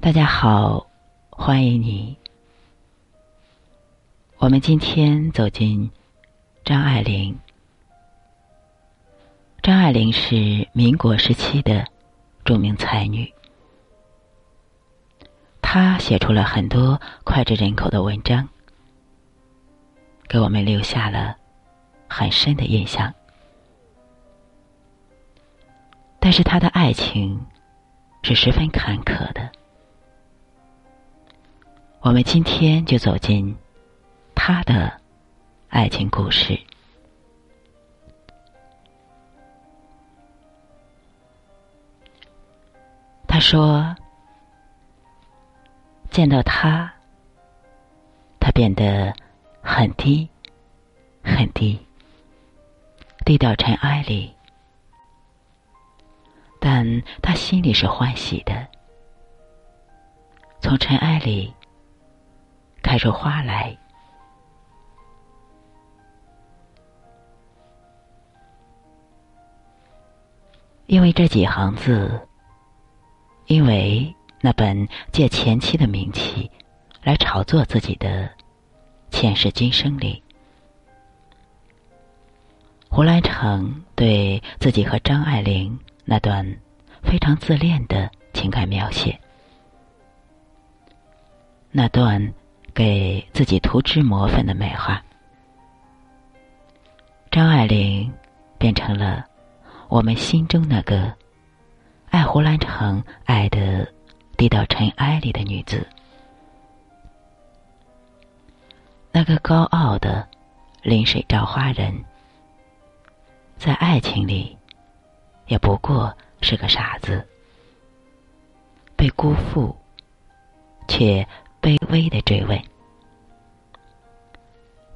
大家好，欢迎你。我们今天走进张爱玲。张爱玲是民国时期的著名才女，她写出了很多脍炙人口的文章，给我们留下了很深的印象。但是她的爱情是十分坎坷的。我们今天就走进他的爱情故事。他说：“见到他，他变得很低，很低，低到尘埃里，但他心里是欢喜的，从尘埃里。”开出花来，因为这几行字，因为那本借前妻的名气来炒作自己的前世今生里，胡兰成对自己和张爱玲那段非常自恋的情感描写，那段。给自己涂脂抹粉的美化，张爱玲变成了我们心中那个爱胡兰成爱的低到尘埃里的女子，那个高傲的临水照花人，在爱情里也不过是个傻子，被辜负，却。卑微的追问：“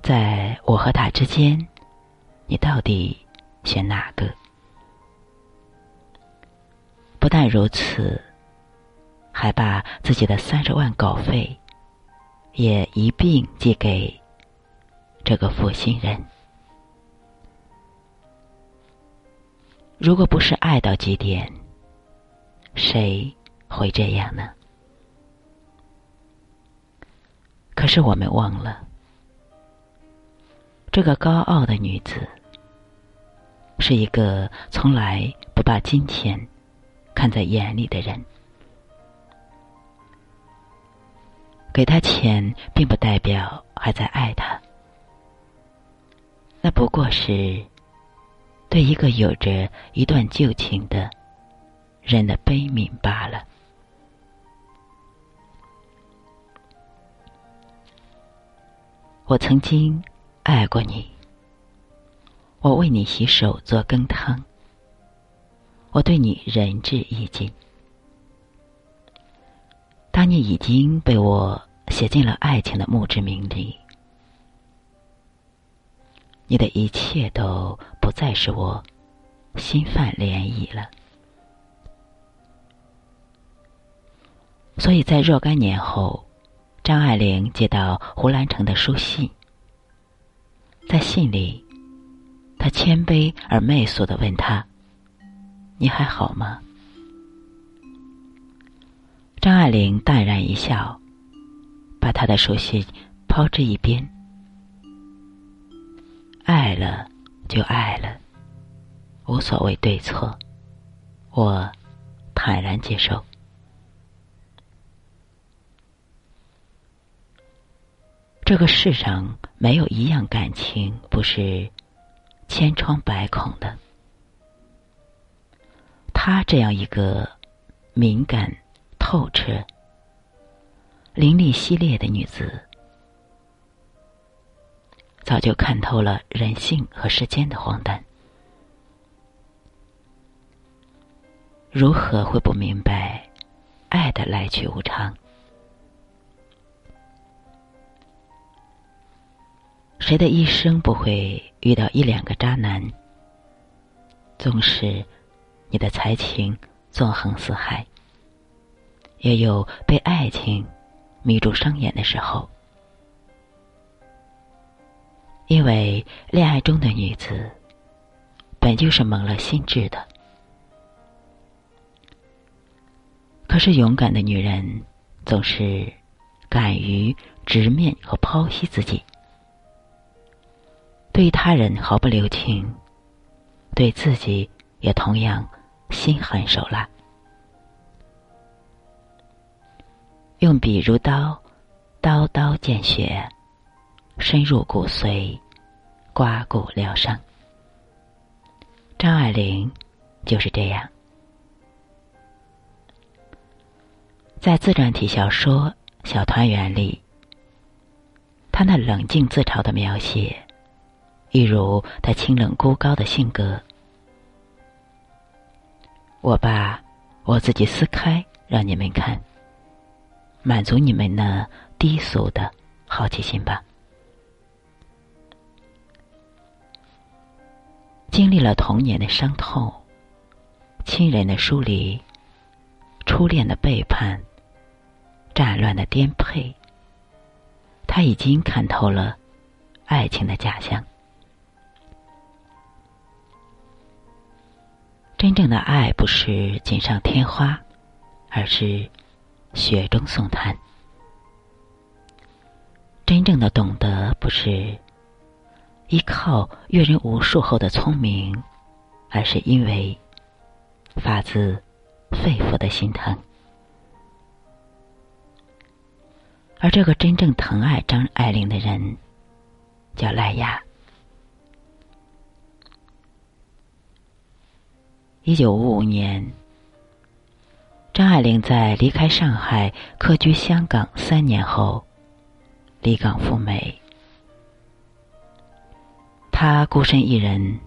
在我和他之间，你到底选哪个？”不但如此，还把自己的三十万稿费也一并寄给这个负心人。如果不是爱到极点，谁会这样呢？可是我们忘了，这个高傲的女子是一个从来不把金钱看在眼里的人。给他钱，并不代表还在爱他，那不过是对一个有着一段旧情的人的悲悯罢了。我曾经爱过你，我为你洗手做羹汤，我对你仁至义尽。当你已经被我写进了爱情的墓志铭里，你的一切都不再是我心泛涟漪了。所以在若干年后。张爱玲接到胡兰成的书信，在信里，她谦卑而媚俗的问他：“你还好吗？”张爱玲淡然一笑，把他的书信抛之一边。爱了就爱了，无所谓对错，我坦然接受。这个世上没有一样感情不是千疮百孔的。她这样一个敏感、透彻、凌厉犀利的女子，早就看透了人性和世间的荒诞，如何会不明白爱的来去无常？谁的一生不会遇到一两个渣男？纵使你的才情纵横四海，也有被爱情迷住双眼的时候。因为恋爱中的女子本就是蒙了心智的，可是勇敢的女人总是敢于直面和剖析自己，对他人毫不留情，对自己也同样心狠手辣，用笔如刀，刀刀见血，深入骨髓，刮骨疗伤。张爱玲就是这样。在自传体小说《小团圆》里，他那冷静自嘲的描写，一如他清冷孤高的性格。我把我自己撕开，让你们看，满足你们那低俗的好奇心吧。经历了童年的伤痛、亲人的疏离、初恋的背叛。战乱的颠沛，他已经看透了爱情的假象。真正的爱不是锦上添花，而是雪中送炭。真正的懂得不是依靠阅人无数后的聪明，而是因为发自肺腑的心疼。而这个真正疼爱张爱玲的人，叫赖雅。一九五五年，张爱玲在离开上海、客居香港三年后，离港赴美。她孤身一人，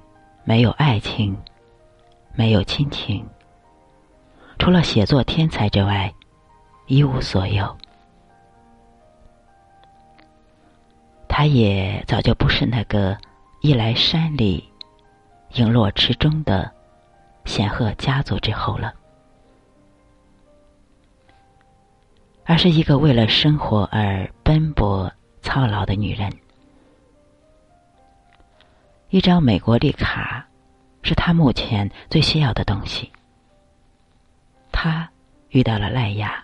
没有爱情，没有亲情，除了写作天才之外，一无所有。他也早就不是那个一来山里，影落池中的显赫家族之后了，而是一个为了生活而奔波操劳的女人。一张美国绿卡，是他目前最需要的东西。他遇到了赖雅。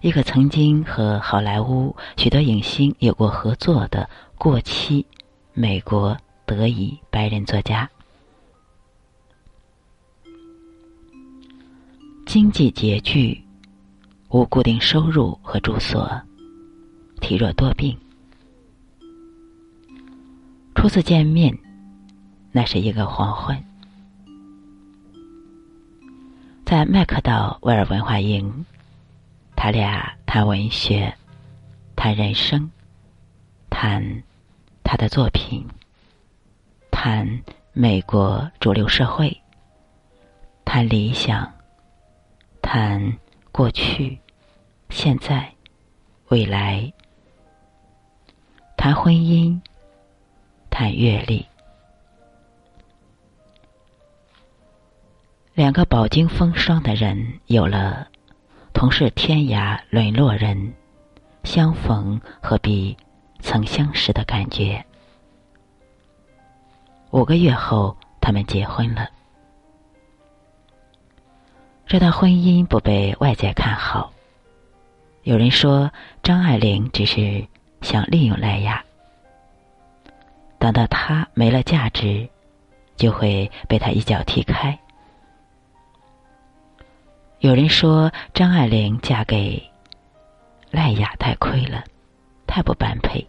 一个曾经和好莱坞许多影星有过合作的过期美国德裔白人作家，经济拮据，无固定收入和住所，体弱多病。初次见面，那是一个黄昏，在麦克道威尔文化营。他俩谈文学，谈人生，谈他的作品，谈美国主流社会，谈理想，谈过去、现在、未来，谈婚姻，谈阅历，两个饱经风霜的人有了。同是天涯沦落人，相逢何必曾相识的感觉。五个月后，他们结婚了。这段婚姻不被外界看好，有人说张爱玲只是想利用赖雅，等到她没了价值，就会被他一脚踢开。有人说张爱玲嫁给赖雅太亏了，太不般配。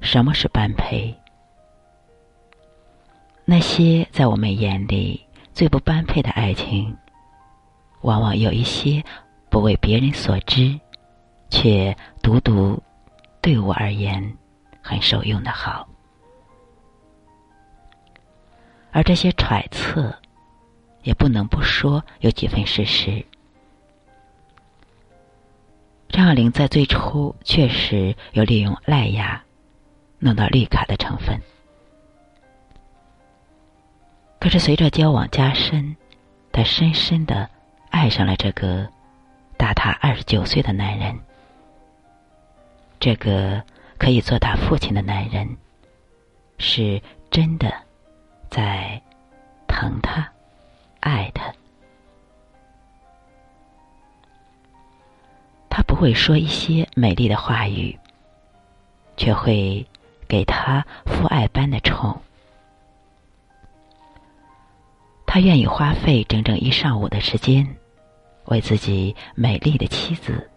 什么是般配？那些在我们眼里最不般配的爱情，往往有一些不为别人所知，却独独对我而言很受用的好。而这些揣测，也不能不说有几分事实。张爱玲在最初确实有利用赖雅弄到绿卡的成分，可是随着交往加深，她深深的爱上了这个大她二十九岁的男人。这个可以做他父亲的男人，是真的。在疼他。爱他。他不会说一些美丽的话语，却会给他父爱般的宠。他愿意花费整整一上午的时间，为自己美丽的妻子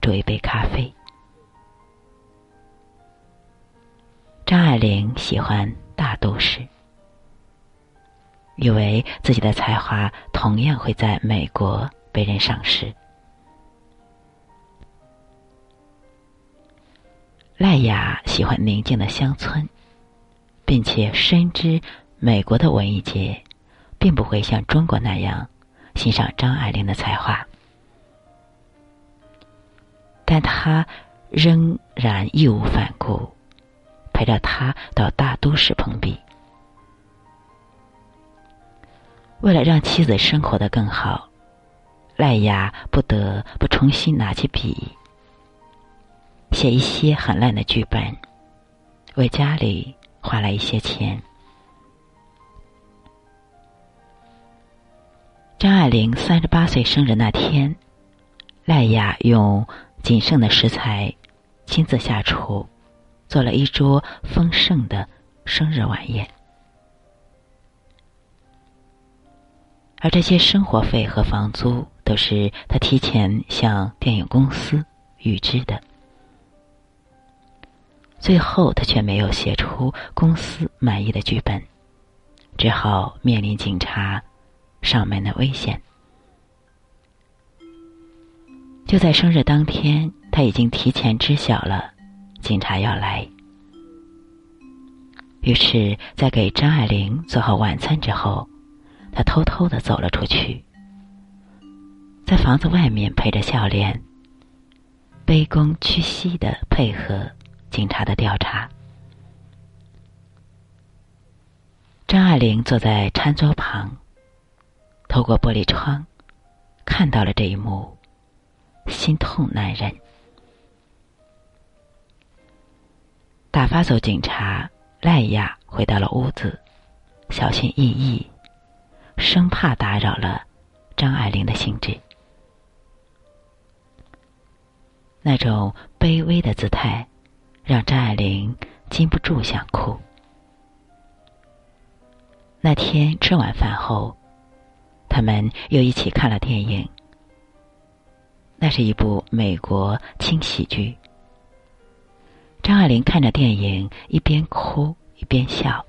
煮一杯咖啡。张爱玲喜欢大都市，以为自己的才华同样会在美国被人赏识。赖雅喜欢宁静的乡村，并且深知美国的文艺界。并不会像中国那样欣赏张爱玲的才华，但他仍然义无反顾陪着她到大都市碰壁。为了让妻子生活的更好，赖雅不得不重新拿起笔，写一些很烂的剧本，为家里花了一些钱。张爱玲三十八岁生日那天，赖雅用仅剩的食材亲自下厨，做了一桌丰盛的生日晚宴。而这些生活费和房租都是他提前向电影公司预支的。最后，他却没有写出公司满意的剧本，只好面临警察。上门的危险，就在生日当天，他已经提前知晓了警察要来。于是，在给张爱玲做好晚餐之后，他偷偷的走了出去，在房子外面陪着笑脸，卑躬屈膝的配合警察的调查。张爱玲坐在餐桌旁。透过玻璃窗，看到了这一幕，心痛难忍。打发走警察，赖雅回到了屋子，小心翼翼，生怕打扰了张爱玲的兴致。那种卑微的姿态，让张爱玲禁不住想哭。那天吃完饭后。他们又一起看了电影，那是一部美国轻喜剧。张爱玲看着电影，一边哭一边笑。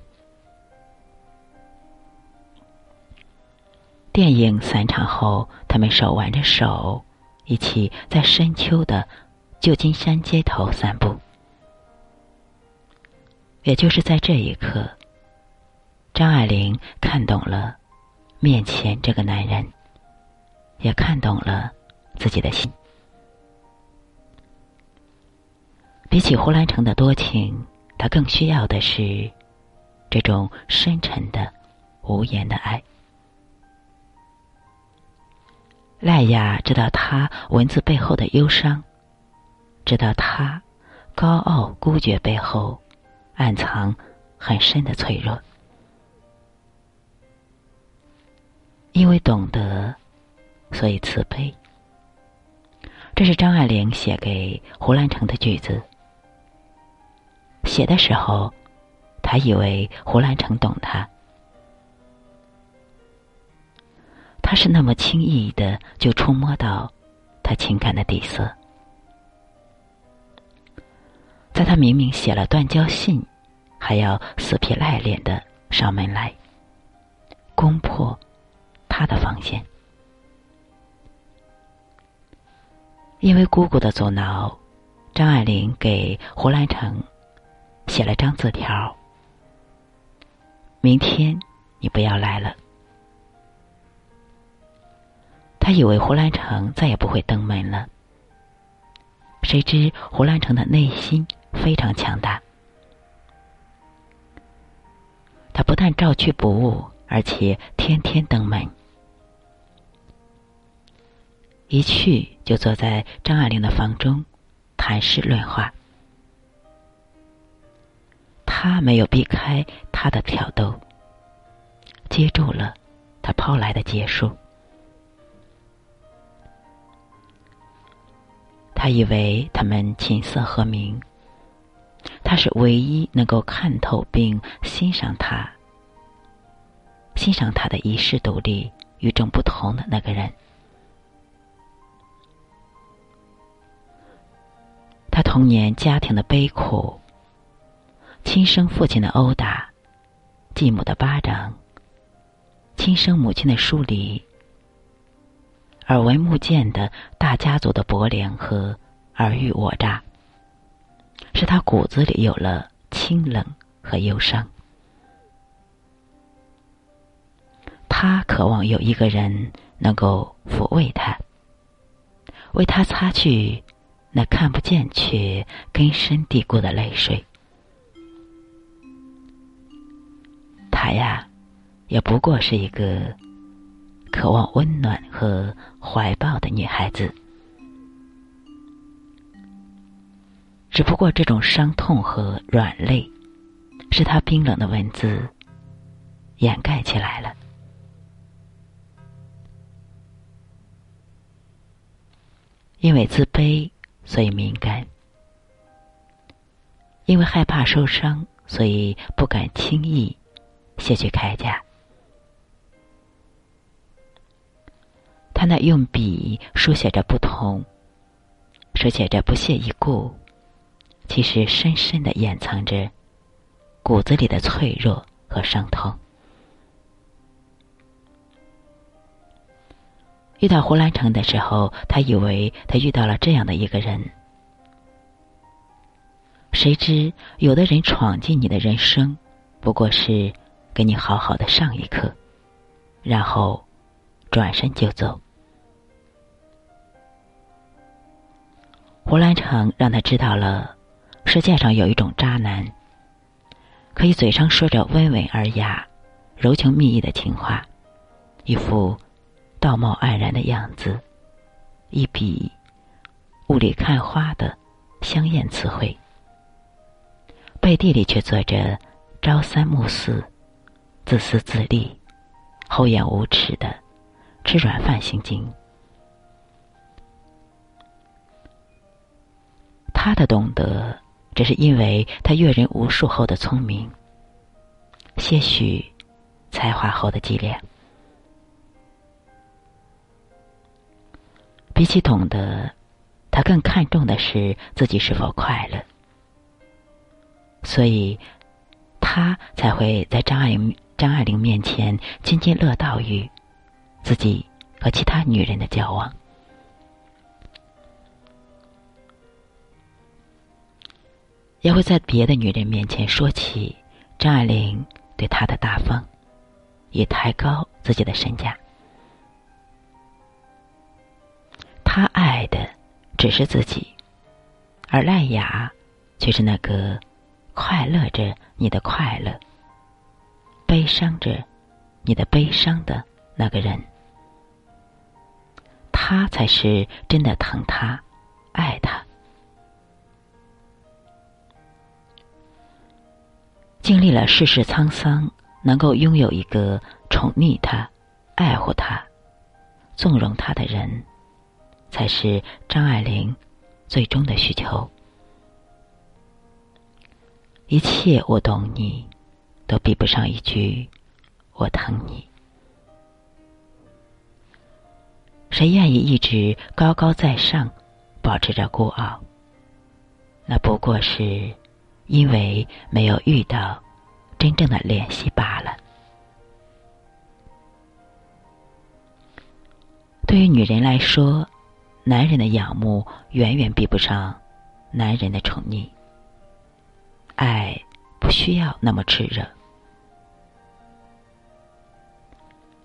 电影散场后，他们手挽着手，一起在深秋的旧金山街头散步。也就是在这一刻，张爱玲看懂了。面前这个男人，也看懂了自己的心。比起胡兰成的多情，他更需要的是这种深沉的、无言的爱。赖雅知道他文字背后的忧伤，知道他高傲孤绝背后暗藏很深的脆弱。因为懂得，所以慈悲。这是张爱玲写给胡兰成的句子。写的时候，他以为胡兰成懂他，他是那么轻易的就触摸到他情感的底色，在他明明写了断交信，还要死皮赖脸的上门来因为姑姑的阻挠，张爱玲给胡兰成写了张字条：“明天你不要来了。”他以为胡兰成再也不会登门了，谁知胡兰成的内心非常强大，他不但照去不误，而且天天登门。一去就坐在张爱玲的房中，谈诗论画。他没有避开他的挑逗，接住了他抛来的结束。他以为他们琴瑟和鸣，他是唯一能够看透并欣赏他、欣赏他的遗世独立、与众不同的那个人。他童年家庭的悲苦，亲生父亲的殴打，继母的巴掌，亲生母亲的疏离。耳闻目见的大家族的薄凉和尔虞我诈，使他骨子里有了清冷和忧伤。他渴望有一个人能够抚慰他，为他擦去那看不见却根深蒂固的泪水。他呀，也不过是一个。渴望温暖和怀抱的女孩子，只不过这种伤痛和软肋，是她冰冷的文字掩盖起来了。因为自卑，所以敏感；因为害怕受伤，所以不敢轻易卸去铠甲。他那用笔书写着不同，书写着不屑一顾，其实深深的掩藏着骨子里的脆弱和伤痛。遇到胡兰成的时候，他以为他遇到了这样的一个人，谁知有的人闯进你的人生，不过是给你好好的上一课，然后转身就走。胡兰成让他知道了，世界上有一种渣男，可以嘴上说着温文尔雅、柔情蜜意的情话，一副道貌岸然的样子，一笔雾里看花的香艳词汇，背地里却做着朝三暮四、自私自利、厚颜无耻的吃软饭行径。他的懂得，只是因为他阅人无数后的聪明，些许才华后的伎俩。比起懂得，他更看重的是自己是否快乐，所以，他才会在张爱玲张爱玲面前津津乐道于自己和其他女人的交往。也会在别的女人面前说起张爱玲对他的大方，以抬高自己的身价。他爱的只是自己，而赖雅却是那个快乐着你的快乐、悲伤着你的悲伤的那个人。他才是真的疼他、爱他。经历了世事沧桑，能够拥有一个宠溺他、爱护他、纵容他的人，才是张爱玲最终的需求。一切我懂你，都比不上一句我疼你。谁愿意一直高高在上，保持着孤傲？那不过是。因为没有遇到真正的联系罢了。对于女人来说，男人的仰慕远远比不上男人的宠溺。爱不需要那么炽热，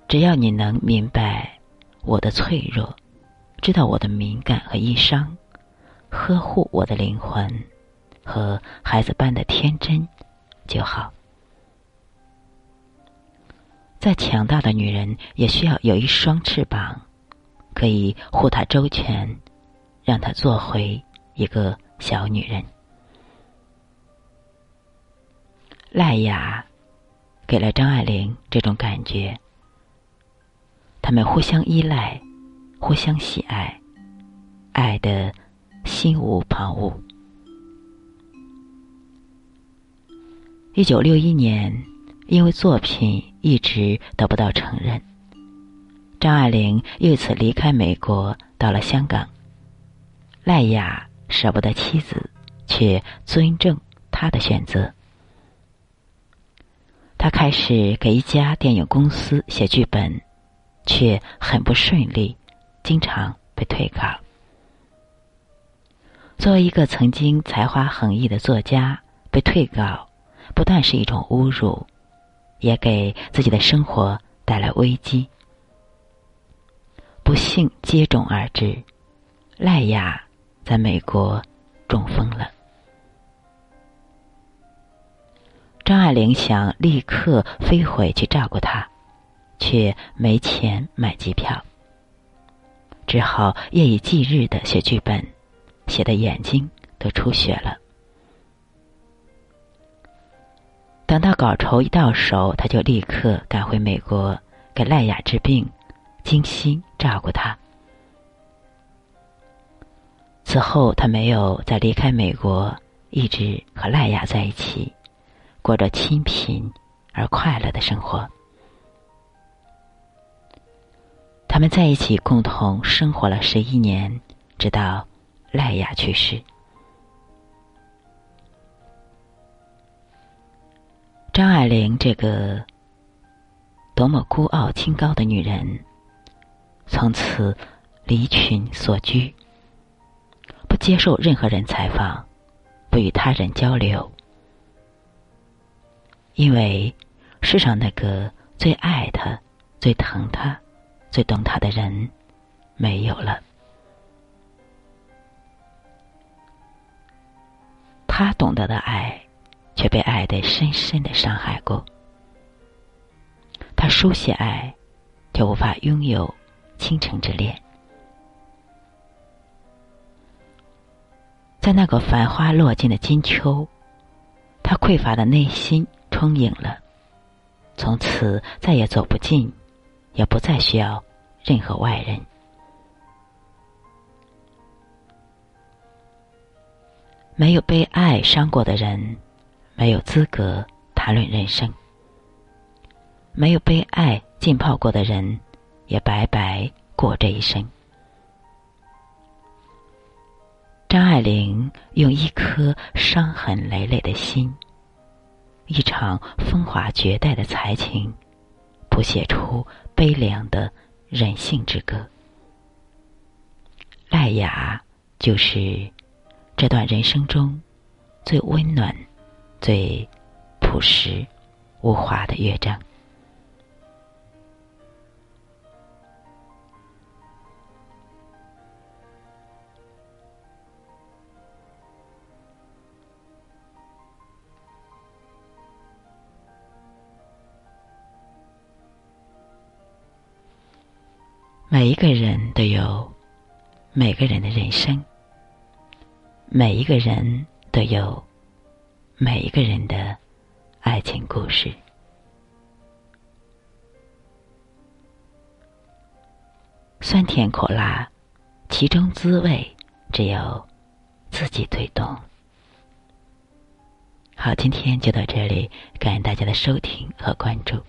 只要你能明白我的脆弱，知道我的敏感和忧伤，呵护我的灵魂。和孩子般的天真就好。再强大的女人也需要有一双翅膀，可以护她周全，让她做回一个小女人。赖雅给了张爱玲这种感觉，他们互相依赖，互相喜爱，爱的心无旁骛。一九六一年，因为作品一直得不到承认，张爱玲又一次离开美国，到了香港。赖雅舍不得妻子，却尊重他的选择。他开始给一家电影公司写剧本，却很不顺利，经常被退稿。作为一个曾经才华横溢的作家，被退稿不但是一种侮辱，也给自己的生活带来危机。不幸接踵而至，赖雅。在美国中风了，张爱玲想立刻飞回去照顾他，却没钱买机票，只好夜以继日的写剧本，写的眼睛都出血了。等到稿酬一到手，他就立刻赶回美国给赖雅治病，精心照顾她。此后，他没有再离开美国，一直和赖雅在一起，过着清贫而快乐的生活。他们在一起共同生活了十一年，直到赖雅去世。张爱玲这个多么孤傲清高的女人，从此离群所居。不接受任何人采访，不与他人交流，因为世上那个最爱他、最疼他、最懂他的人没有了。他懂得的爱，却被爱的深深的伤害过。他书写爱，却无法拥有倾城之恋。在那个繁花落尽的金秋，他匮乏的内心充盈了，从此再也走不进，也不再需要任何外人。没有被爱伤过的人，没有资格谈论人生；没有被爱浸泡过的人，也白白过这一生。张爱玲用一颗伤痕累累的心，一场风华绝代的才情，谱写出悲凉的人性之歌。赖雅就是这段人生中最温暖、最朴实无华的乐章。每一个人都有每个人的人生，每一个人都有每一个人的爱情故事。酸甜苦辣，其中滋味只有自己最懂。好，今天就到这里，感谢大家的收听和关注。